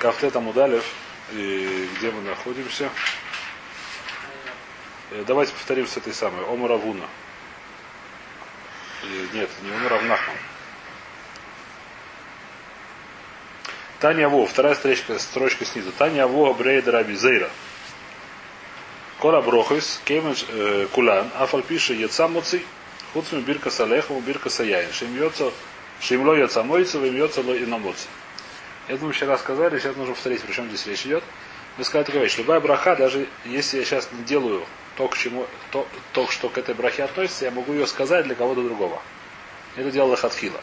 Кафтет Амудалев, и где мы находимся? Давайте повторим с этой самой. Омара Вуна. И Нет, не Омара Авнахман. Таня Во, вторая строчка, строчка снизу. Таня Во Брейда Раби Зейра. Кора Брохойс, Кеймеш э, Кулан, Афаль пише Яца Моци, Хуцми Бирка Салехову, Бирка Саяин. Шимьется, Шимло Яца Мойца, Вимьется Ло и Намоци. Это мы вчера сказали, сейчас нужно повторить, при чем здесь речь идет. Мы сказали такая вещь. Любая браха, даже если я сейчас не делаю то, к чему, то, то, что к этой брахе относится, я могу ее сказать для кого-то другого. Это делала Хатхила.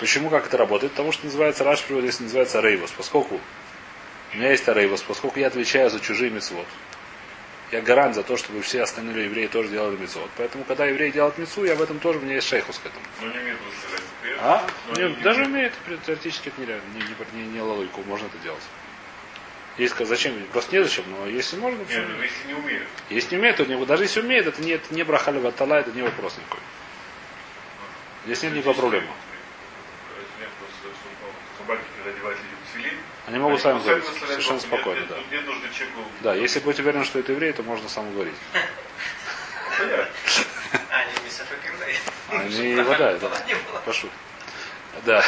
Почему, как это работает? Потому что называется Раш приводит, называется Рейвос. Поскольку у меня есть Рейвос, поскольку я отвечаю за чужие мецвод. Я гарант за то, чтобы все остальные евреи тоже делали мецвод. Поэтому, когда евреи делают мецву, я в этом тоже, у меня есть шейхус к этому. Ну, не. Привет. А? Но Нет, не- даже умеет, теоретически это нереально, не, не, не, не логику, можно это делать. Сказать, зачем? Просто незачем, но если можно, Нет, почему ну, нет? если не умеют. Если не умеет, то не, даже если умеет, это не, это не брахали ватала, это не вопрос никакой. Здесь нет никакой проблемы. Нет, ну, Они могут сами говорить, совершенно спокойно, нет, да. нет, Нет. Да, если быть уверен, что это еврей, то можно сам говорить. Понятно. А, не, не Сафакирдай. Они вода, Не было. пошут. Да.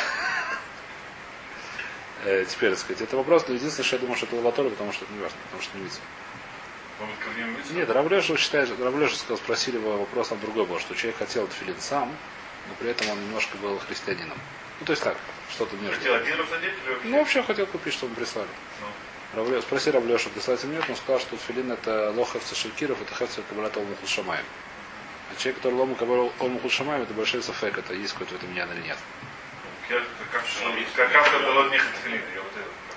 Э, теперь, так сказать, это вопрос, но единственное, что я думаю, что это лаватория, потому что это не важно, потому что не видно. Нет, Равлеша считает, Равлеша сказал, спросили его вопрос там другой был, что человек хотел тфилин сам, но при этом он немножко был христианином. Ну, то есть так, что-то между. Хотел один раз надеть или? Ну, вообще хотел купить, чтобы прислали. Ну. Равле... Спроси Равлеша, прислать им нет, он сказал, что тфилин это лоховца шелькиров, это хевца кабалата шамаем. А человек, который лому кабалу омуху шамаем, это большой сафек, это есть какой-то в этом ян или нет.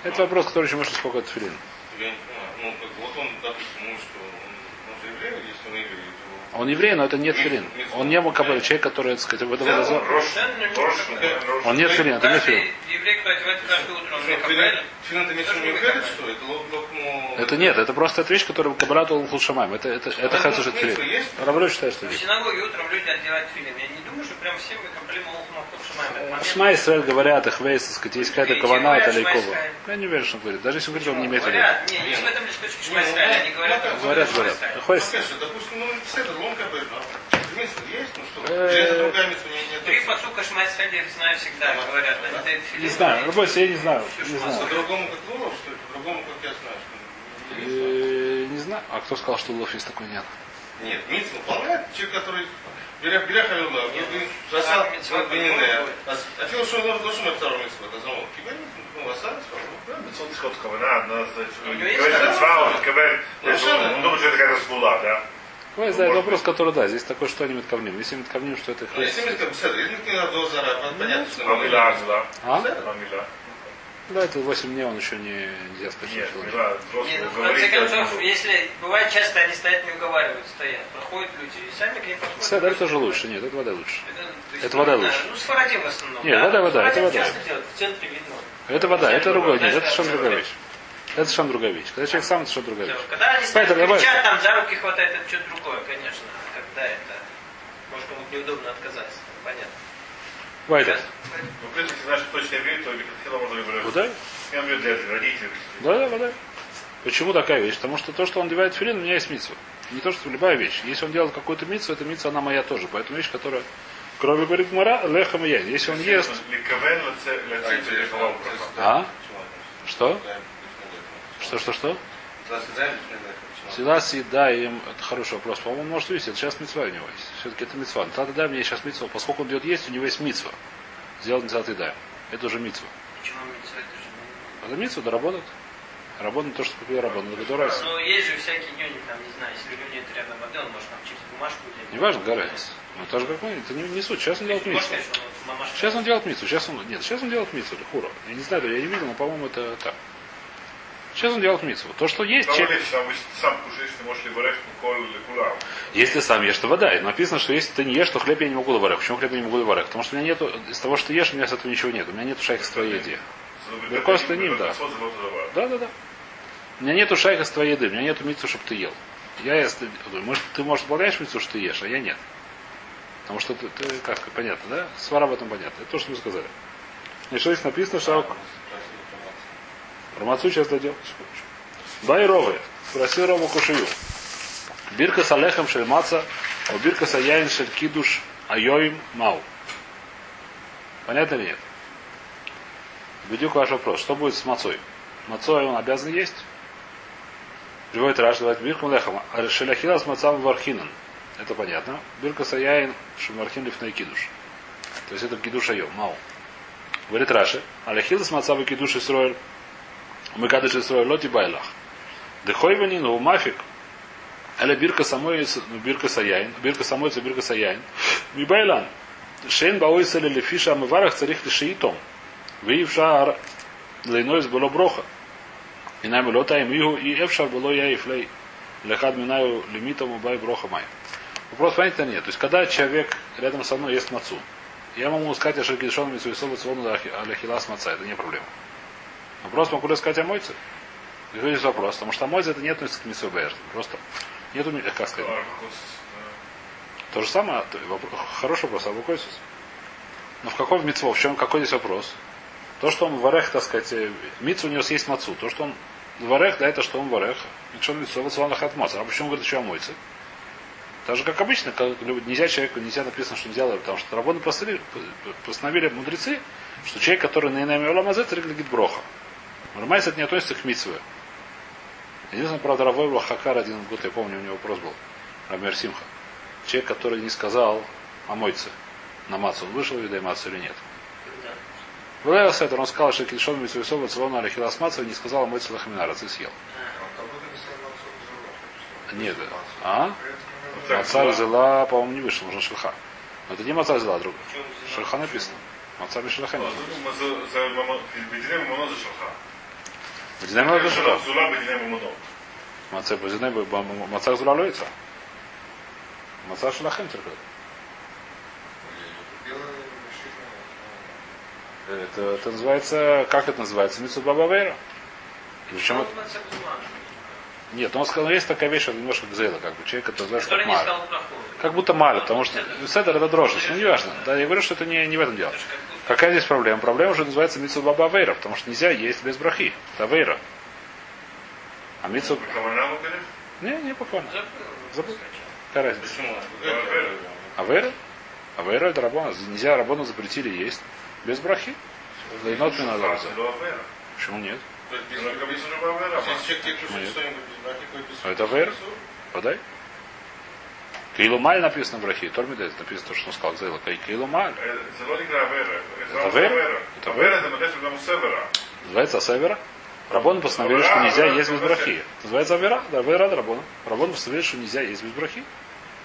Это вопрос, который еще может сколько не понимаю. Ну, как вот он, допустим, что, он, же если он. Он еврей, но это не тфилин. Он не мукабель, человек, который, так сказать, в этом Да, разо- Рош, Да, Рош, Рош. Он не тфилин, это не он Филин? Филин, в это ну... Это нет, это просто эта вещь, которая кабалату омуху шамаем. Это, это, это шелькиров. смысл есть? Равлеша считает, что В есть. синагоге утром люди одевают филин. Я не думаю, что прям все мы комплим Махмаху Шма Исраэль говорят, их вейс, так сказать, есть какая-то кавана от Шма Алейкова. Исраэль. Я не уверен, что он говорит. Даже если он говорит, он не имеет в виду. Говорят, Ну, Говорят, Шма. Исраэль. Допустим, ну, это ломка не Три посука Шмайсраэля, я знаю всегда, говорят. Не знаю, Рабойс, я не знаю. Не знаю. По-другому как Лулов, что ли? По-другому, как я знаю? Э, Не знаю. А кто сказал, что Лов есть такой нет? Нет, выполняет человек, который берег халюла, засад митцва бенинея. А фил что он должен быть второй митцва, это замок. Кибер, ну, асад, Мецвод исход кавана, одна, значит, У него есть говорит, мецва, он кавен, Ну, что да. он думает, что это какая-то сгула, да? Ну, это может вопрос, который, да, здесь такой, что они метковним. Если метковним, что это Ну, если зара, понятно, что А мила, мила. А? А мила. Да, это 8 дней, он еще не, нельзя сказать, Нет, человек. мила, Не, ну, в конце концов, если бывает часто они стоят, не уговаривают, стоят. Проходят люди и сами к ним подходят. Это тоже лучше. Нет, это вода лучше. Это, то есть, Это вода ну, лучше. Ну, с в основном. Нет, вода, вода, это вода. часто делают, в центре видно. Это вода, это другое. Нет, это совершенно да, другая да. вещь. Это совершенно другая вещь. Когда человек сам, это совершенно другая вещь. Когда они Поэтому давай- кричат, там за руки хватает, это что-то другое, конечно. Когда это, может, кому-то неудобно отказаться. Понятно. Вайдер. Ну, в принципе, если знаешь, что точно еврей, то Михаила можно выбрать. Вода? Я говорю, для родителей. Да, да, вода. Почему такая вещь? Потому что то, что он одевает филин, у меня есть митсва. Не то, что любая вещь. Если он делает какую-то митсу, эта митсва, она моя тоже. Поэтому вещь, которая, кроме говорит Мара, лехам яйн. Если он ест... Лиховал А? Что? Что, что, что? Всегда съедаем, это хороший вопрос. По-моему, может видеть, это сейчас митцва у него есть. Все-таки это митцва. Но тогда дай мне сейчас митцва. Поскольку он идет есть, у него есть митцва. Сделать митцва едаем. Это уже митцва. Почему митцва это же Это митцва доработать. Работать то, что купил работать. Это дурайся. Ну, есть же всякие дни, там, не знаю, если у нет рядом воды, он может там через бумажку делать. Неважно, горец. Ну, тоже как мы, это не, не суть. Сейчас он делает мамашка. Сейчас он делает митцву. Сейчас он, нет, сейчас он делает митцву. Хура. Я не знаю, я не видел, но, по-моему, это так. Сейчас он делает митцву. То, что есть, там, если сам ешь, то вода. И написано, что если ты не ешь, то хлеб я не могу лаварек. Почему хлеб я не могу лаварек? Потому что у меня нету, из того, что ешь, у меня с этого ничего нет. У меня нету шайка с твоей еде. Беркос ты ним, да. Да, да, да. У меня нету шайка с твоей еды, у меня нету митцу, чтобы ты ел. Я если, может, ты, может, обладаешь митцу, что ты ешь, а я нет. Потому что ты, ты как понятно, да? Свара в этом понятно. Это то, что мы сказали. И что здесь написано, что... Про мацу сейчас дойдем. Бай Ровы. Спросил Рому Кушию. Бирка с Алехом Шельмаца, а бирка с Аяин Шель Кидуш Айоим Мау. Понятно или нет? Бедюк ваш вопрос. Что будет с мацой? Мацой он обязан есть? Приводит Раш, говорит, бирка лехам. Шеляхила с мацам вархинан. Это понятно. Бирка саяин шумархин лифней кидуш. То есть это кидуш айом, мау. Говорит Раши, аляхила с мацавы кидуш Исроэль. Мы кадыш Исроэль лоти байлах. Дехойвани, ну мафик. Аля бирка самой, ну, бирка саяин. Бирка самой, бирка саяин. Мибайлан. Шейн баойса лефиша амыварах царих лишиитом. Виившар длинойс было броха. И нами лотаем игу и эвшар было я и флей. Лехад минаю лимитом убай броха май. Вопрос понятия нет. То есть, когда человек рядом со мной ест мацу, я могу сказать, что кишон митсуисова цвону аляхилас маца. Это не проблема. Вопрос могу ли сказать о мойце? Здесь вопрос. Потому что мойце это не относится к митсу Просто нету, как сказать. То же самое, хороший вопрос, а Букойсус. Но в каком митцво, в чем, какой здесь вопрос? То, что он варех, так сказать, митцу у него есть мацу. То, что он варех, да, это что он варех. И что он митцво, вот он от маца. А почему говорит, что омойцы? Так же, как обычно, как, нельзя человеку, нельзя написано, что нельзя, потому что работы постановили, постановили мудрецы, что человек, который на инами Оламазет, реглагит броха. Рамайс это не относится к митцве. Единственное, правда, Равой Хакар один год, я помню, у него вопрос был. Рамер Симха. Человек, который не сказал о мойце на мацу, он вышел из мацу или нет? Вылаял Сетер, он сказал, что Кильшон Митсуисова Цилона Алихилас Мацу не сказал о мойце Лахаминара, ты съел. Нет, а? Маца взяла, по-моему, не вышел, уже шелха. Но это не маца взяла, друг. Шелха написано. Маца Мишелха не Бадинай Моно шелха. Маца Бадинай Маца Зула лоится. Маца Шелахем только. Это, это называется, как это называется? Митсу Бабавейра. Причем это... Нет, он сказал, есть такая вещь, немножко гзейла, как бы человек, который называется как маль. Как будто маль, потому что седер это дрожжи, ну не важно. Да, я говорю, что это не, не в этом дело. Какая здесь проблема? Проблема уже называется митсу баба вейра, потому что нельзя есть без брахи. Это вейра. А митсу... Не, не буквально. Забыл. Какая разница? А вейра? А вейра это рабона. Нельзя рабону запретили есть без брахи. Лейнот не надо. Почему нет? А это вейр? Подай. Кейлумаль написано в Рахи. Тормидет написано то, что он сказал Зейла. Кейлумаль. Это вейр? Это вейр? Называется Севера. Рабон постановили, что нельзя есть без брахи. Называется Авера? Да, Авера да Рабон. Рабон постановили, что нельзя есть без брахи.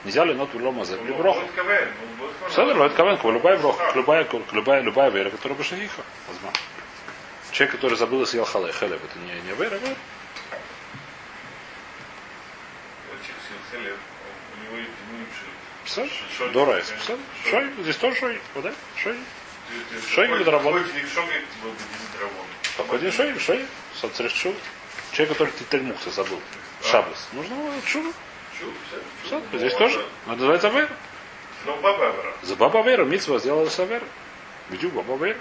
Нельзя ли нот улома за или броха. Седер, это кавен, любая броха, любая, любая, любая вера, которая башахиха. Возможно. Человек, который забыл и съел халай, хелев, это не, не вера, вера. Писали? Дорайс. Писали? Шой? Здесь тоже шой? Вода? Шой? Шой или дорабон? Какой день шой? Шой? Соцрешчу. Человек, который тельмухса забыл. Шаблес. Нужно шубу. Все, здесь тоже. Это называется вера. За баба вера. Митсва сделала савера. Бедю баба вера.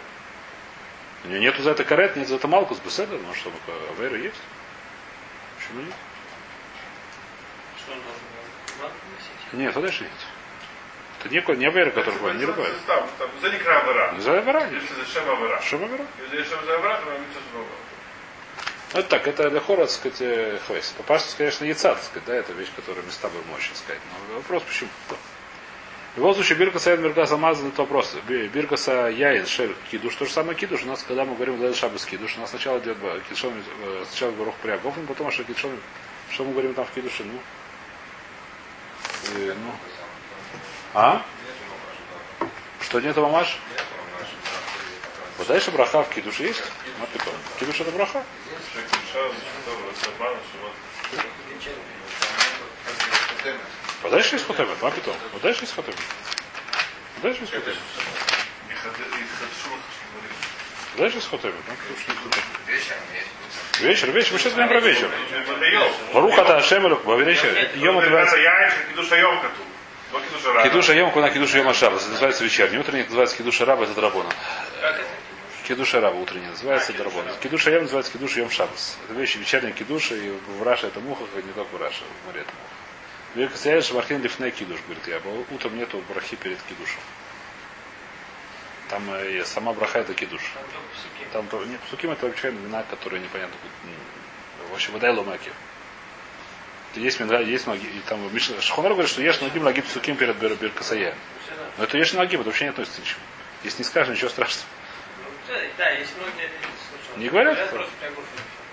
У нее нету за это карет, нет за это малкус, беседа, но чтобы вера есть. Почему нет? Что он должен был? Нет, подожди. Это не, не Авера, который руководит, не руководит. За не Авера. За Авера. За Шеба Авера. Шеба Авера. Ну, это так, это Лехора, так сказать, э, хвейс. Попасть, конечно, яйца, так сказать, да, это вещь, которую места бы мощь, сказать. Но вопрос, почему? В любом случае, Биркаса Яйн Биркаса Мазан, это вопрос. Биркаса Яйн Шель Кидуш, то же самое Кидуш. У нас, когда мы говорим Лейл Шабас Кидуш, у нас сначала идет э, Кидшон, э, сначала Барух Прягов, потом Ашер Кидшон, что мы говорим там в Кидуше, ну, и, ну, а? Что нет мамаш? Вот дальше браха в кидуше есть? А потом. Кидуш это браха? Вот дальше есть хотемет, а потом. Вот дальше есть хотемет. Вот дальше есть хотемет. Дальше а есть хотемет. Вечер, вечер. Мы сейчас говорим про вечер. Баруха та Ашем во вечер. Йом называется Кидуша Йом, куда Кидуша Йом Ашабас. Это называется вечерний. Утренний называется Кидуша Раба, это драбона. Кидуша Раба утренний называется, А, а, Дарабон. Кидуша Ем называется Кидуша Ем Шабас. Это вещи вечерняя кидуша, и в Раше это муха, не только в Раше, в море это муха. Века стояли Шамархин Лифней Кидуш, говорит я. Утром нету брахи перед кидушем. Там э, сама браха это кидуш. Там. Там нет, псуким это вообще имена, которые непонятно. м, Вообще, вода и ломаки. Есть минга, есть маги. И там Шхонар говорит, что ешь ногим лагиб псуким перед бер, беркасая. Все равно. Но это ешь ногим, это вообще не относится к ничему. Если не скажешь, ничего страшного. Да, есть многие. Не говорят?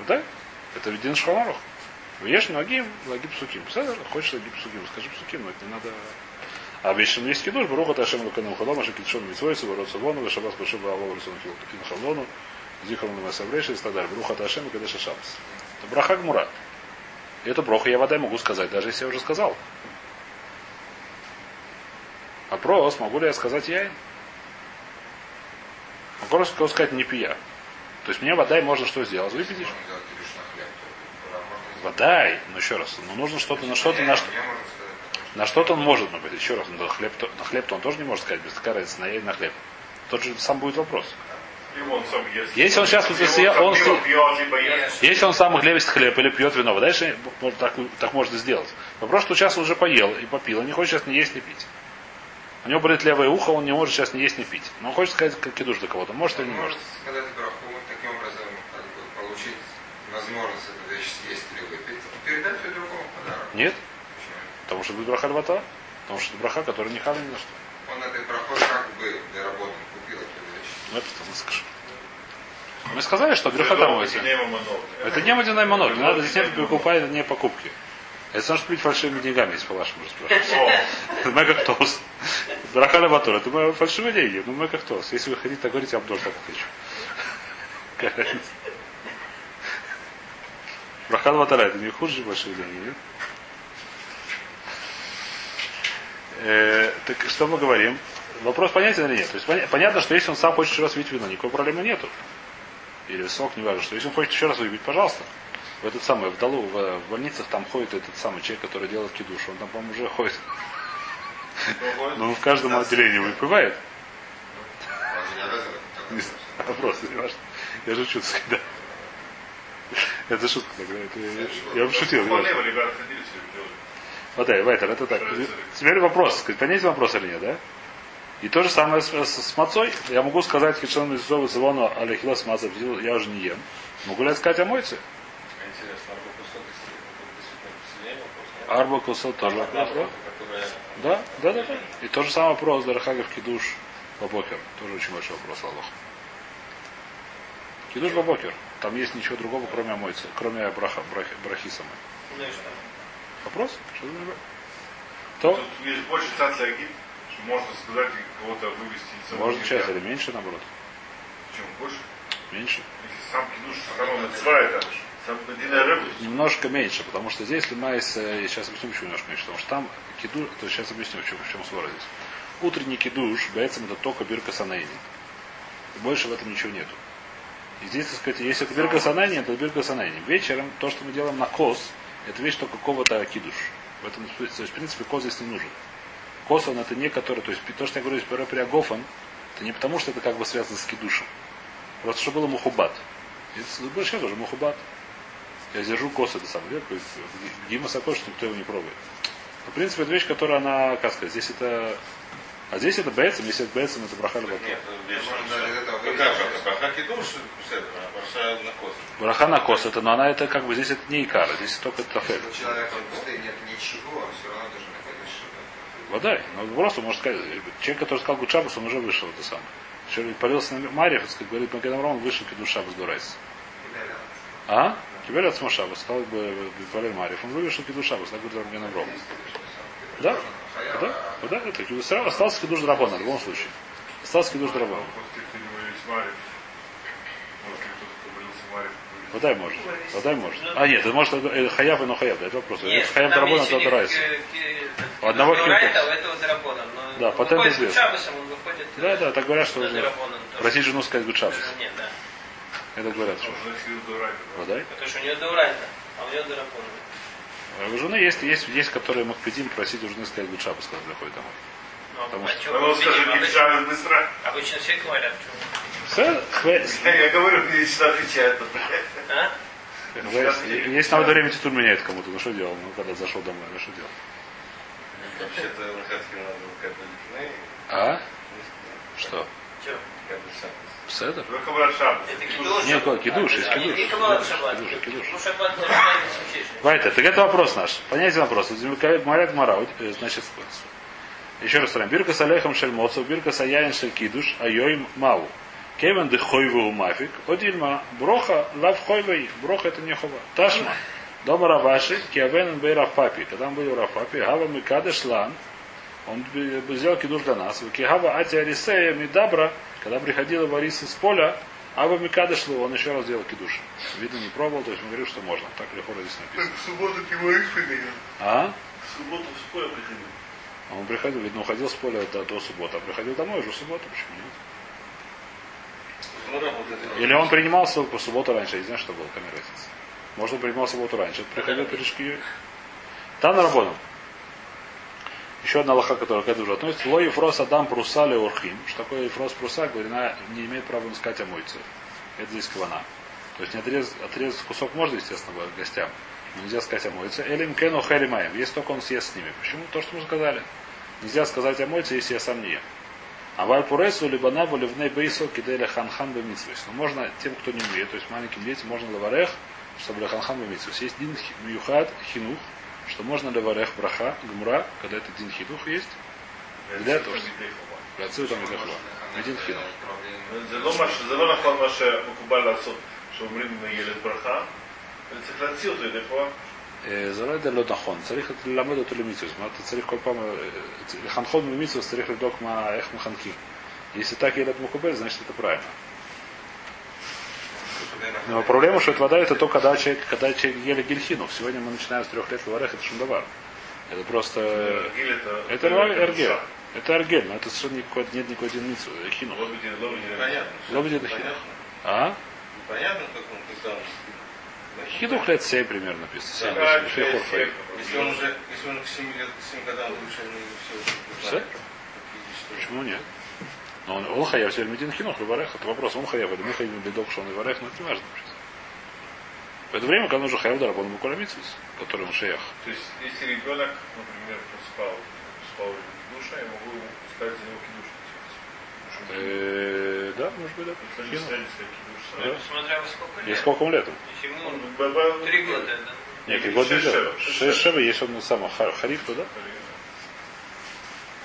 Да? Это один шхонарох. Ешь ногим, лагиб. Представляешь, хочешь лагиб псуким, скажи псуким, но это не надо. А вечером есть кидуш, Баруха Ташем Лукану Халома, Шакитшон Митсвойцу, Ворот Савону, Шабас Башиба Алова Русун Кин Халону, Зихрон Масаврейши и Стадар, Бруха Ташем Кадеша Шабас. Это браха Гмура. И эту броху я вода могу сказать, даже если я уже сказал. Вопрос, могу ли я сказать я? Могу сказать не пия? То есть мне вода можно что сделать? Выпить? Хлеб. то можно Вода, но еще раз, ну нужно что-то, на что-то, на, что- на что-то он может, быть, еще раз, на хлеб, на хлеб-то он тоже не может сказать, без такая разница, на на хлеб. Тот же сам будет вопрос. Если он сейчас если он ест. Если он сам хлеб хлеб или пьет вино, дальше так, так можно сделать. Вопрос, что сейчас уже поел и попил, он не хочет сейчас ни есть, ни пить. У него болит левое ухо, он не может сейчас ни есть, ни пить. Но он хочет сказать, как кидуш для кого-то. Может или не может. сказать браху, таким образом как бы, получить возможность эту вещь съесть или выпить, передать ее другому подарок. Нет? Почему? Потому что это браха львата. Потому что это браха, которая не хавли ни на что. Он этой брахой как бы для работы купил эту вещь. Ну, это мы скажем. Мы сказали, что браха там Это не. Это не надо, здесь нет покупай, это не покупки. Это значит купить фальшивыми деньгами, если по-вашему спрашивать. О, Мы как тост. Брахаля Батура. Это мои фальшивые деньги. Ну мы как тост. Если вы хотите так говорить, я вам тоже так отвечу. Брахаля Батура это не хуже фальшивые деньги, нет? Э, так что мы говорим? Вопрос понятен или нет? То есть поня- понятно, что если он сам хочет еще раз выпить вино, никакой проблемы нету. Или сок, не важно, что если он хочет еще раз выпить, пожалуйста. В этот самый, в Далу, в, в больницах там ходит этот самый человек, который делает кидуш. Он там, по-моему, уже ходит. Но он в каждом отделении выпивает. Же Вопрос, не важно. Я шучу, да. Это шутка тогда. Я, бы шутил. Вот Вайтер, это так. Теперь вопрос. Понятен вопрос или нет, да? И то же самое с, с, с мацой. Я могу сказать Кишан Мизову Савону Алехилос Маца, я уже не ем. Могу ли я сказать о мойце? Арба Кусот тоже вопрос, да? Да, да. И тот же самый вопрос, Дарахагов Кидуш Бабокер. Тоже очень большой вопрос, Аллах. Кидуш Бабокер. Там есть ничего другого, кроме мойцы, кроме браха, брахи, брахи самой. И что? Вопрос? Что? То Тут есть больше можно сказать кого-то вывести из может часть или меньше, наоборот. Чем больше? Меньше. Если сам кидуш, самого называет, это сам. Немножко меньше, потому что здесь лимайс, э, я сейчас объясню, почему немножко меньше, потому что там кидуш, то сейчас объясню, в чем, в чем свора здесь. Утренний кидуш, боится это только бирка санайни. Больше в этом ничего нету. И здесь, так сказать, если это бирка санайни, это бирка санайни. Вечером то, что мы делаем на кос, это вещь только какого-то кидуш. В этом, то есть, в принципе, кос здесь не нужен. Кос, он это не который, то есть то, что я говорю, здесь при Агофан, это не потому, что это как бы связано с кидушем. Просто что было мухубат. Это больше тоже мухубат. Я держу кос это самое. Гима Сакош, что никто его не пробует. Но, в принципе, это вещь, которая она, как сказать, здесь это... А здесь это бейцем, если это бейцем, это браха львата. Нет, даже Какая браха? Браха а на кос. Браха на кос, это, но она это как бы здесь это не икара, здесь только тафель. Если у человека в пустыне нет ничего, все равно что-то. Вода. Но просто можно сказать, человек, который сказал Гучабус, он уже вышел это самое. Еще полился на Марьев, как говорит Маген Авром, он вышел Кеду Шабас Дурайс. А? Теперь от Смошабас, сказал бы Валер Марьев, он вышел Кеду Шабас, так говорит Маген Авром. Да? Да? Да, это Кеду остался Кедуш Драбона в любом случае. Остался повалился Марик. Водай может. Водай может. А нет, это может хаяв и но хаяв, да, это вопрос. Нет, Хаяв есть это них, Драйс. У одного Дорайта, хилкус. у этого Дарабона. Но Да, он патент известен. с Шабасом, он выходит. Да, да, так говорят, что тоже. просить жену сказать Гучабас. Нет, да. Это говорят, что. Водай. Потому что у нее Дурайта, а у нее Дарабона. А У жены есть, есть, есть, которые Махпедим просить у жены сказать Гучабас, когда приходит домой. Ну, Потому а что- не обычно- бежал быстро. Обычно все говорят, хве- Я говорю, мне всегда отвечают. А? Если на время титуль меняет кому-то, ну что делал? Ну когда зашел домой, ну что делал? Вообще-то Лохацкий надо было как бы А? Что? Че? как бы. Седер? Нет, кидуш, есть А, кидуш. Кидуш, кидуш. Ну. Вайта, так это вопрос наш. Понятие вопрос. Марят Мара, значит, еще раз смотрим. Бирка с алейхом шельмоцов, бирка с аяин шель кидуш, айоим мау. Кевен де хойву мафик, одильма, броха, лав хойвей, броха это не хова. Ташма. Дома Раваши, Киавен бей Рафапи. Когда мы были в Рафапи, Гава Микадеш Лан, он сделал кидуш для нас. Кихава Ати Арисея Мидабра, когда приходила Борис из поля, Ава Микадеш Лу, он еще раз делал кидуш. Видно, не пробовал, то есть он говорил, что можно. Так легко здесь написано. В субботу ты говоришь, А? В субботу в школе приходил. А Он приходил, видно, уходил с поля до, до субботы, а приходил домой уже в субботу, почему нет? Ну. Или он принимал ссылку по субботу раньше, я не знаю, что было, какая разница. Может, он принимал субботу раньше, приходил пирожки. Там на работу. Еще одна лоха, которая к этому уже относится. Ло Ефрос Адам Прусали Урхим. Что такое Ефрос Пруса? Говорит, она не имеет права искать омойцы. Это здесь квана. То есть не отрезать, отрезать кусок можно, естественно, гостям. Но нельзя сказать омойцы. Элим Кену Хелимаем. Если только он съест с ними. Почему? То, что мы сказали. Нельзя сказать омойцы, если я сам не ем. А вальпуресу либо набу ливней бейсо киделя ханхан бемитсвис. Но можно тем, кто не умеет, то есть маленьким детям, можно лаварех, чтобы для ханхан бемитсвис. Есть дин хи- мюхад хинух, что можно лаварех браха, гмра, когда это дин хинух есть. Для того, что... для отцу там и Один хинух. זה לא מה ש- זה לא נכון מה שמקובל לעשות, שאומרים ילד ברכה, וצריך להוציא אותו ידי חובה. זה לא יודע לא נכון, צריך ללמד אותו למצווה. זאת אומרת, צריך כל פעם, אה, לחנכות במצווה צריך לבדוק מה, איך מחנכים. Если так ילד מקובל, значит это правильно. Но проблема, что это вода, это то, когда человек, когда человек ели гельхину. Сегодня мы начинаем с трех лет варах, это шундавар. Это просто... Это аргель, Это аргель, но это совершенно никакой, нет никакой единицы. Хину. Лобедин хину. А? Понятно, как он писал. Хидух лет 7 примерно написано. 7, 8, 6, 6, 6, если он уже, если он к 7 лет, к 7 годам лучше, ну. Все? Почему нет? Но он, он хаяв теперь медин хинух и варех. Это вопрос, он хаяв. Мы хаявим бедок, что он и варех, но это не важно. В это время, когда он уже хаяв дарабон буколя митсвис, который он шеях. То есть, если ребенок, например, спал, спал в душе, я могу ему сказать за него кидуш. Э, Да, может быть, да. Если. Да. Сколько И лет. сколько ему лет? Если Он три года, да. Нет, три года Шесть, нельзя. Шесть, шева, есть он сам хариф, то да?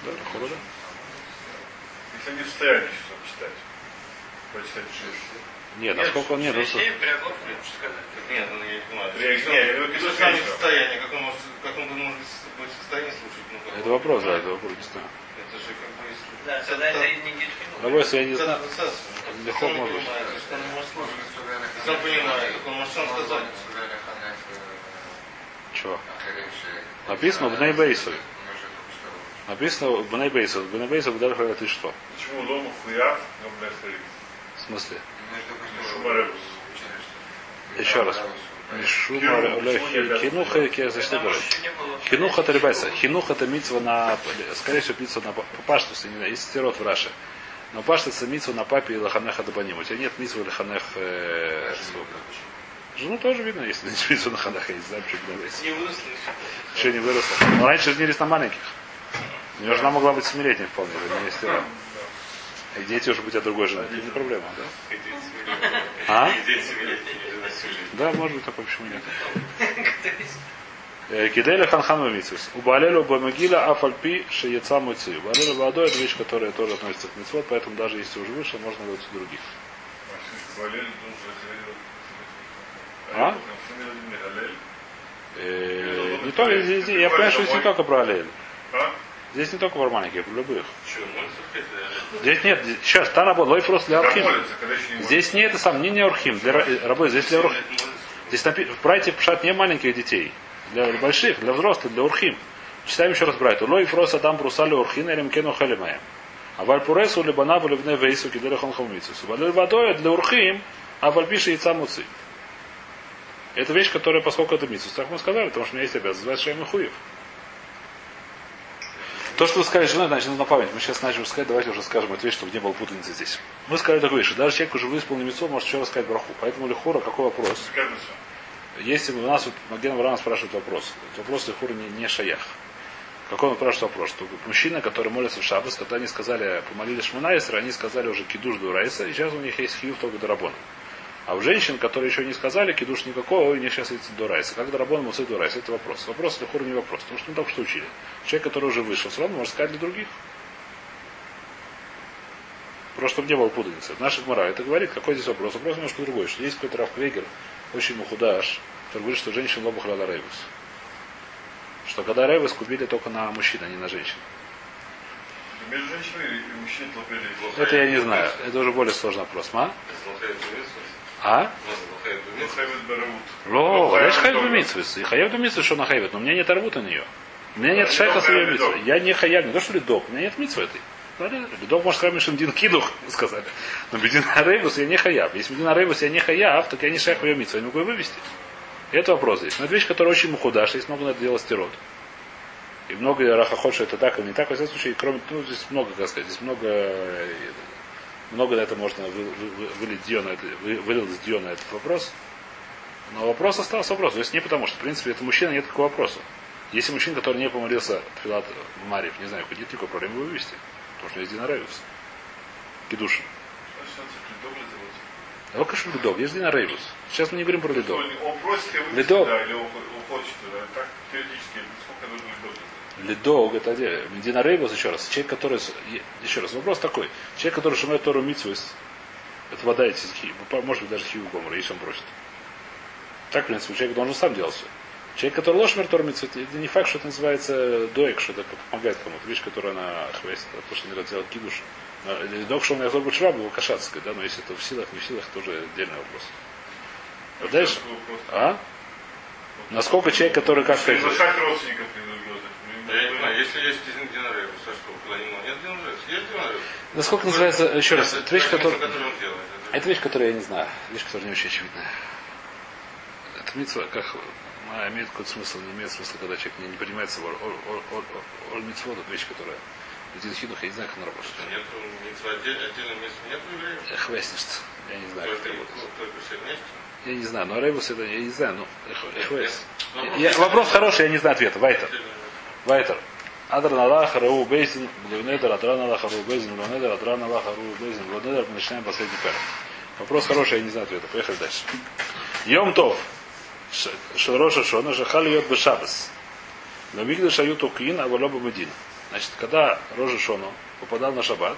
Да, хоро, да. Если не в состоянии часов читать. Прочитать шесть. Нет, насколько он нет, он. Нет, ну я не понимаю. Я- Если он- не, я он кидуш сам не в состоянии, как он может, как он может быть в состоянии слушать? Ну, как Это он- вопрос, да, это вопрос, не знаю. Это же как бы если... Да, тогда это не если я не знаю. Легко может быть. Он он понимает, так он может сам сказать. Чего? Написано в Нейбейсове. Написано в Бнейбейсов. В дальше говорят, ты что? Почему но блядь, В смысле? Еще раз. Мишума значит, что было. Хинух это ребайса. Хинух это митцва на, скорее всего, митцва на знаю, есть стерот в Раше. Но паштуса митцва на папе и лаханеха дабаним. У тебя нет митцва лаханех э? Жену тоже видно, если не митцва на ханеха, я не знаю, почему не еще. Еще не выросла. Но раньше женились на маленьких. У нее жена могла быть семилетней вполне, это не стира. И дети уже быть от другой жены. Это не проблема, да? А? Да, может быть, такое почему нет. Э, Киделя ханхан митсус. У Балелю Бамагиля Афальпи Шиеца Муци. Балелю Водой это вещь, которая тоже относится к митцвот, поэтому даже если уже выше, можно говорить у других. А? Э, Не только я понимаю, что здесь не только про Алель. А? Здесь не только про маленьких, про любых. Быть, Здесь нет, сейчас, та работа, лой просто для Архим. Здесь не это не Архим, для ра- рабы, здесь для Урхим. Здесь напи- в Брайте пшат не маленьких детей, для больших, для взрослых, для Урхим. Читаем еще раз Брайту. Лой фрос адам брусали урхин элем кену халимаем. А вальпуресу либана валибне вейсу киделя хонхамицусу. Валюй водой для Урхим, а вальпиши яйца муци. Это вещь, которая, поскольку это митсус, так мы сказали, потому что у меня есть обязанность звать Шайм Хуев. То, что вы сказали женой, значит, нужно память. Мы сейчас начнем сказать, давайте уже скажем эту вещь, чтобы не было путаницы здесь. Мы сказали такую вещь, даже человек уже выполнил мецо, может еще раз сказать браху. Поэтому Лихура, какой вопрос? Если у нас вот Маген Варана спрашивает вопрос, этот вопрос Лихура не, не шаях. Какой он спрашивает вопрос? Что мужчина, который молится в Шабас, когда они сказали, помолились Шмунайсера, они сказали уже кидуш Дурайса, и сейчас у них есть хиюв только Дарабон. А у женщин, которые еще не сказали, кидуш никакого, у них сейчас есть Дурайса. Как Дарабон мусы Дурайса? Это вопрос. Вопрос Лихура не вопрос, потому что мы только что учили. Человек, который уже вышел, все равно может сказать для других. Просто чтобы не было путаницы. Наша Гмара это говорит, какой здесь вопрос? Вопрос немножко другой. Что есть какой-то Раф Крегер, очень мухудаш, который говорит, что женщин лоба храда рейбус. Что когда рейбус купили только на мужчин, а не на женщин. Между женщиной и мужчиной. Это я не знаю. Это уже более сложный вопрос. Ма? А? Ло, Ну, я же хайвет хайв добро. митсвис. И хаев митсвис, что на хайвет, но у меня нет арвута на нее. У меня нет шайха митсвы. лидок. Я не хаяв, не то что лидок, у меня нет митсвы этой. Лидок может сказать, что Дин Кидух, сказали. Но Медина Рейбус я не хаяв. Если Медина Рейбус я не хаяв, так я не шайх в ее митсву. Я не могу ее вывести. Это вопрос здесь. Но это вещь, которая очень мухудаш, здесь много надо делать стирот. И много рахоход, что это так или не так. Во всяком случае, кроме, ну, здесь много, как сказать, здесь много, э, много на это можно вы- вы- вы- вылить Дио на это, вы- вылить Дио на этот вопрос. Но вопрос остался вопрос. То есть не потому, что, в принципе, это мужчина, нет такого вопроса. Если мужчина, который не помолился Филат Марьев, не знаю, ходит никакой проблемы его вывести. Потому что есть Динарейвус. Кедушин. А как же Ледов? Есть Динарейвус. Сейчас мы не говорим про Ледов. Он просит его Лидок. да, или он хочет, да, так теоретически, сколько нужно лидок? Ледов, это где? Медина Рейбус, еще раз. Человек, который... Еще раз, вопрос такой. Человек, который шумает Тору Митсвис, это вода эти хи, может быть даже хиу гомора, если он просит. Так, в принципе, человек должен сам делать все. Человек, который ложь Тор Митсвис, это не факт, что это называется доек, что это помогает кому-то. Вещь, которая она хвест, то, что не делать кидуш. Док, что он я бы шваб, его кошацкой, да, но если это в силах, не в силах, тоже отдельный вопрос. Вот Дальше, а? Насколько человек, который как сказать, Приглашать родственников Я не знаю, если есть Динаревус, а что, куда не Нет Динаревус? Есть Динаревус? насколько называется, еще раз, это вещь, которая... которую он делает. это- Это вещь, которую я не знаю. Вещь, которая не очень очевидная. Это митцва, как а, имеет какой-то смысл, не имеет смысла, когда человек не, не принимается в оль митцвот, это вещь, которая один хинух, я не знаю, как она работает. Нет, митцва отдельно, место нет у евреев. Эх. Я не знаю, как Только, это работает. только все вместе. Я не знаю, но ערבות это, я не знаю, ну, эх, эх, вес. Вопрос- Я- Вопрос хороший, я не знаю ответа. Вайтер. Вайтер. Адран Аллах, Рау Бейзин, Блюнедер, Адран Аллах, Рау Бейзин, Блюнедер, Адран Аллах, Рау Бейзин, Блюнедер. Мы начинаем последний פרק. Вопрос хороший, я не знаю ответа. Поехали дальше. יום טוב. של ראש השנה, שחל להיות בשבת. במקדש היו תוקעין, אבל לא במדינה. Значит, когда Рош а-Шона попадал на шаббат,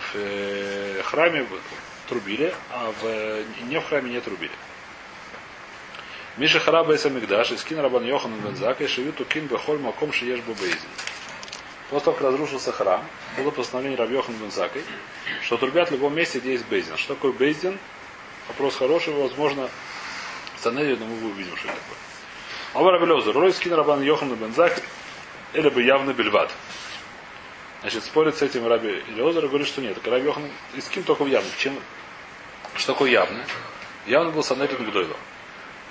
в э, храме трубили, а в, не в храме не трубили. Миша Хараба и Мигдаш, Искин Рабан Йохан Бензак, и Шиют Укин Бехоль Маком Шиеш Бубейзин. После того, как разрушился храм, было постановление Раби Йохан Бензакой, что трубят в любом месте, где есть Бейзин. Что такое Бейзин? Вопрос хороший, возможно, в но мы увидим, что это такое. Омар Абелезер, Рой Скин Рабан Йохан Бензак, или бы явно Бельват. Значит, спорит с этим Раби Илиозер и говорит, что нет. Раби Йохан Искин только в явном. Чем? Что такое явно? Явно был Санерин Гдойло.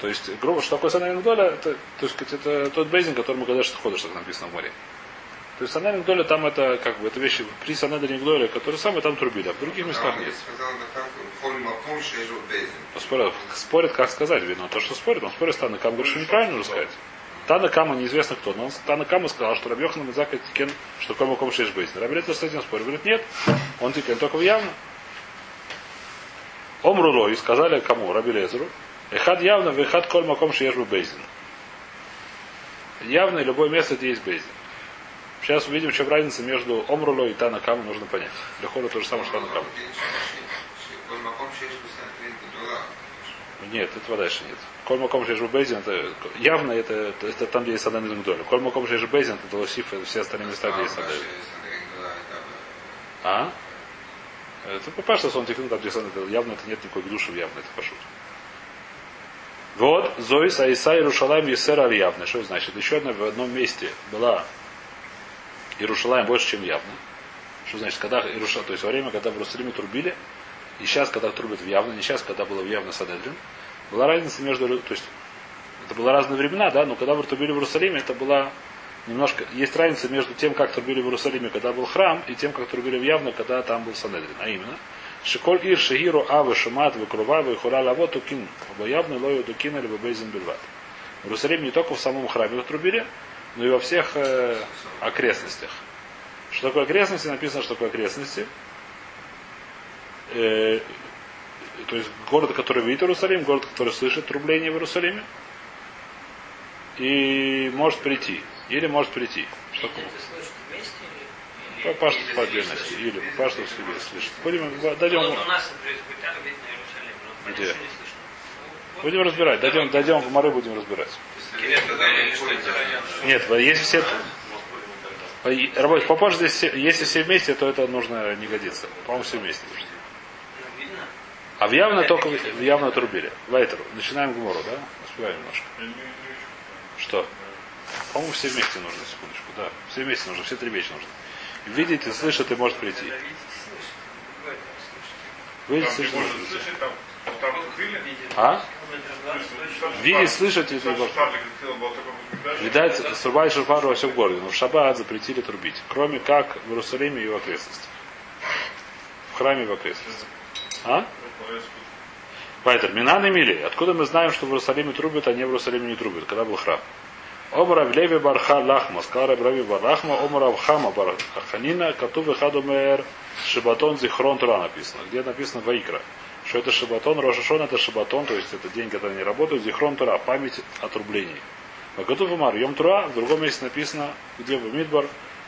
То есть, грубо, что такое Санерин Гдоля, это, то есть, это тот бейзин, который мы когда что ходишь, как написано в море. То есть Санерин Гдоля там это, как бы, это вещи при Санерин Гдоля, которые самые там трубили, а в других местах нет. так. Спорят, спорят, как сказать, видно. То, что спорят, он спорит с Танакам, говорит, что неправильно уже сказать. תנא קמא неизвестно кто, но он תנא קמא сказал, что Раби Йоханан бен Закай תיקן, что кому кому שיש בית דין. Раби Элазар с этим спорит. Говорит, нет, он תיקן только в Явне. И сказали кому? Раби Элазару. אחד יבנה, ואחד כל מקום שיש בו בית דין. Явне любое место, где есть בית דין. Сейчас увидим, в чем разница между אמרו לו и תנא קמא, нужно понять. לכאורה то же самое, что гдула. Нет, этого дальше нет. Коль маком шеж бейзин, это явно это, это, это там, где есть Адан из Мгдоля. Коль маком шеж бейзин, это Лосиф, это все остальные места, где есть Адан. А? Это попасть, что он тихнул там, где Адан, это явно это нет никакой души явно, это пошут. Вот, Зоис, Аиса, Иерушалаем, Есер, Аль явно. Что значит? Еще одна в одном месте была Иерушалаем больше, чем явно. Что значит, когда Иеруша, то есть во время, когда в Иерусалиме трубили, и сейчас, когда трубят в явно, не сейчас, когда было в явно Садедрин, была разница между, то есть это было разные времена, да, но когда трубили в Иерусалиме, это была немножко есть разница между тем, как трубили в Иерусалиме, когда был храм, и тем, как трубили в Явно, когда там был Санедрин. А именно, Шиколь ир шагиру авы шумат вы крува вы хура лаво тукин. Оба явно лою тукин или бейзин бельват. В Иерусалиме не только в самом храме трубили, но и во всех э, окрестностях. Что такое окрестности? Написано, что такое окрестности. Э, то есть город, который видит Иерусалим, город, который слышит трубление в Иерусалиме. И может прийти. Или может прийти. Что такое? Дети слышат вместе или- По или- пашту или по отдельности. Или по пашту в себе слышит. Будем, дойдем, Вот у нас, Где? будем разбирать. Дойдем, дойдем в Мары, будем разбирать. Нет, если все... Работать попозже, здесь все- если все вместе, то это нужно не годится. По-моему, все вместе нужно. Ну, видно. А в явно только в явно трубили. Вайтеру. Начинаем Гмору, да? Успеваем немножко. Что? По-моему, все вместе нужно, секундочку. Да, все вместе нужно, все три вещи нужны. Видеть и слышать и может прийти. Видеть, можно может прийти. А? Километров 20 точно. Видеть, слышать и может. Видать, срубали шофар во всем городе, но в шаббат запретили трубить. Кроме как в Иерусалиме и в окрестностях. В храме и в окрестностях. А? Поэтому Минан и Мили. Откуда мы знаем, что в Иерусалиме трубят, а не в Иерусалиме не трубят, когда был храм? Омар Авлеви Барха Лахма, сказал Рабрави Барахма, Омар Авхама Барханина, Катувы Хадумер, Шибатон Зихрон Тура написано. Где написано Ваикра. Что это Шибатон, Рошашон это Шибатон, то есть это день, когда они работают, Зихрон Тура, память о трублении. А Катув Мар, Йом Тура, в другом месте написано, где в Мидбар,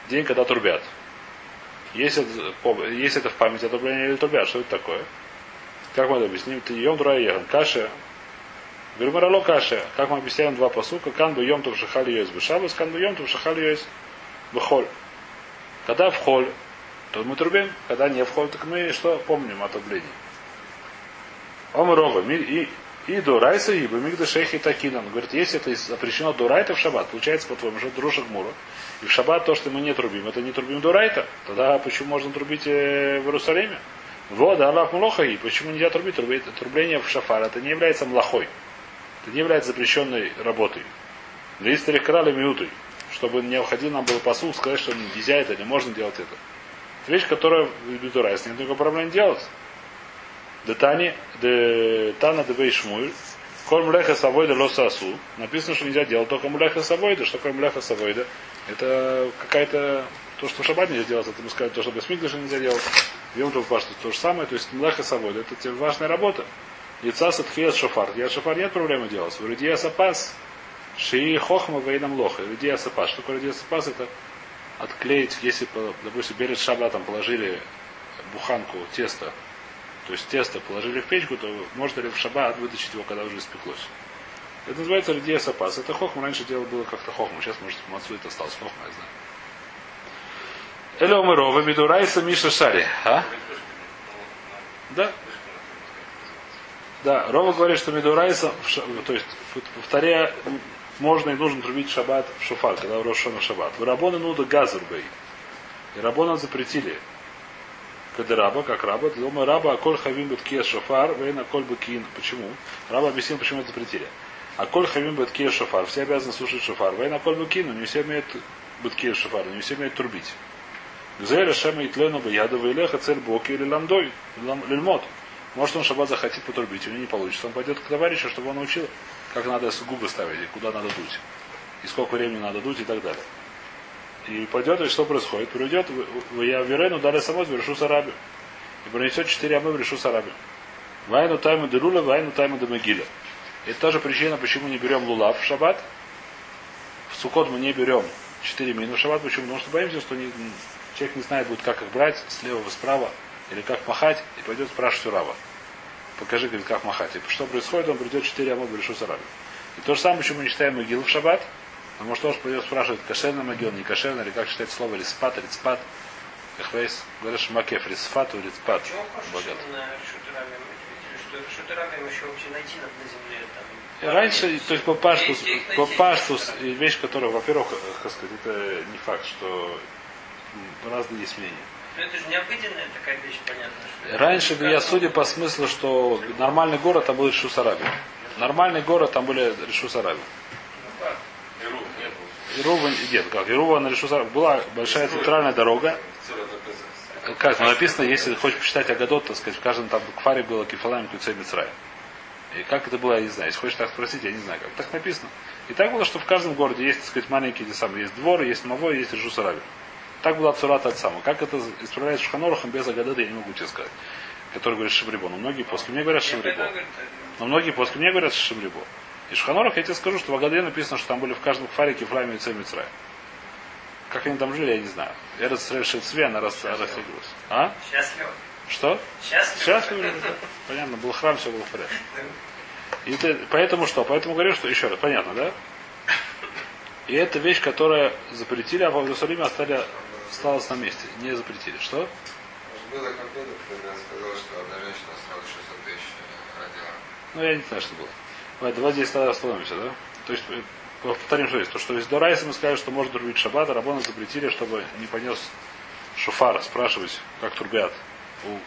день, когда трубят. Если если это в память о трублении или трубят, что это такое? Как мы это объясним? Ты Йом Тура Ехан, Каша, Гримарало каше. Как мы объясняем два посука. Кан бы йом тув шахали йоис бешабас, кан бы йом тув шахали йоис бехоль. Когда в холь, то мы трубим. Когда не в холь, так мы что помним о трублении. Омрова, и, и дурайса, и бемигда шейхи. Он говорит, если это запрещено дурайта в шаббат, получается, по-твоему, что друша гмура. И в шаббат то, что мы не трубим, это не трубим дурайта. Тогда почему можно трубить э, в Иерусалиме? Вот, Аллах Мулоха, и почему нельзя трубить? Трубление в шафар, это не является млахой. Это не является запрещенной работой. Для истории крали минутой, чтобы не уходил нам было посуд, сказать, что нельзя это, не можно делать это. Это вещь, которая в Бедурайс нет никакой проблем делать. Детани, де Тана де Бейшмуэль, Коль млеха савойда лоса асу. Написано, что нельзя делать только млеха савойда. Что такое млеха савойда? Это какая-то... То, что в шаббат нельзя делать, это мы сказали, то, что без нельзя делать. Йом то же самое. То есть млеха савойда. Это важная работа. Яйца сатхият шофар. Я шофар нет проблемы делать. В Рудия сапас. Шии хохма вейнам лоха. Рудия сапас. Что такое рудия сапас? Это отклеить, если, допустим, перед шаббатом положили буханку теста, то есть тесто положили в печку, то можно ли в шаббат вытащить его, когда уже испеклось. Это называется рдия сапас. Это хохма. Раньше дело было как-то хохма. Сейчас, может, Мацу это осталось хохма, я знаю. Эле омырова бедурайса миша шари. А? Да. Да, Рова говорит, что Медурайса, то есть, повторяя, можно и нужно трубить шаббат в шофар, когда в Рошона в шаббат. В Рабона нуда газурбей. И Рабона запретили. Когда раба, как раба, дома раба, аколь хавим беткия шофар, вейн аколь бекин. Почему? Раба объяснил, почему это запретили. Аколь хавим беткия шофар. Все обязаны слушать шофар. Вейн аколь бекин, не все имеют беткия шофар, не все имеют трубить. Гзеля шема итлену бияда вейлеха цель боки или ламдой, лам- лильмот. Может он шаббат захотит потрубить, у него не получится. Он пойдет к товарищу, чтобы он научил, как надо губы ставить, и куда надо дуть, и сколько времени надо дуть и так далее. И пойдет, и что происходит? Придет в Яверену, дали самот в решу сараби. И принесет четыре амы в решу сараби. Вайну тайму де рула, вайну тайму де могиля. Это тоже причина, почему не берем лулав в шаббат. В Сукот мы не берем четыре мину в шаббат. Почему? Потому что боимся, что не- человек не знает будет, как их брать, слева и справа, или как махать, и пойдет спрашивать у раба. Покажи, говорит, как махать. И что происходит, он придет четыре амы в решу сараби. И то же самое, почему мы не читаем могилу в шаббат. А может тоже пойдет спрашивать, кошерный могил, не кошерный, или как читать слово рецпат, рецпат. Эхвейс, говоришь, макеф, Богат. земле? И Там, Раньше, то есть по их по и вещь, которая, во-первых, э, как сказать, это не факт, что разные есть мнения. Ну, это же необыденная такая вещь, понятно. Что Раньше бы я судя по смыслу, что нормальный город там был Решус Араби. Нормальный город там были Решус Араби. Ну, как? Перу, нет. Ирува, нет, как, Ирува на Решусар, была большая центральная дорога, как ну, написано, если хочешь почитать Агадот, так сказать, в каждом там кфаре было кефалаем кюцей Мицрая. И как это было, я не знаю. Если хочешь так спросить, я не знаю, как так написано. И так было, что в каждом городе есть, так сказать, маленькие те самые, есть дворы, есть мовой, есть Решусараби. Так была Цурата от самого. Как это исправляется Шханорахом без Агадота, я не могу тебе сказать. Который говорит Шибрибо. Но многие после мне говорят Шибрибо. Но многие после мне говорят Шибрибо. И Шханорах я тебе скажу, что в Агаде написано, что там были в каждом кфаре кефлами и цемицрай. Как они там жили, я не знаю. Я расстрелял цве, она рас- рассеялась. А? Счастливо. Что? Счастливо. Выглядит, да. Понятно, был храм, все было в порядке. И это, поэтому что? Поэтому говорю, что еще раз, понятно, да? И это вещь, которая запретили, а в Иерусалиме остали, осталась на месте. Не запретили. Что? Было когда сказала, что одна женщина сразу 600 тысяч э, родила. Ну, я не знаю, что было. Давай, давай здесь тогда остановимся, да? То есть, э, повторим, что есть. То, что из Дорайса мы сказали, что может трубить шаббат, а Рабона запретили, чтобы не понес шофара, спрашивать, как трубят у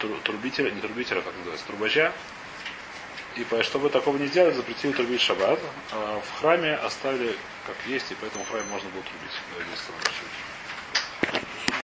тру- трубителя, не трубителя, как называется, трубача. И чтобы такого не сделать, запретили трубить шаббат, а в храме оставили как есть, и поэтому храме можно было трубить.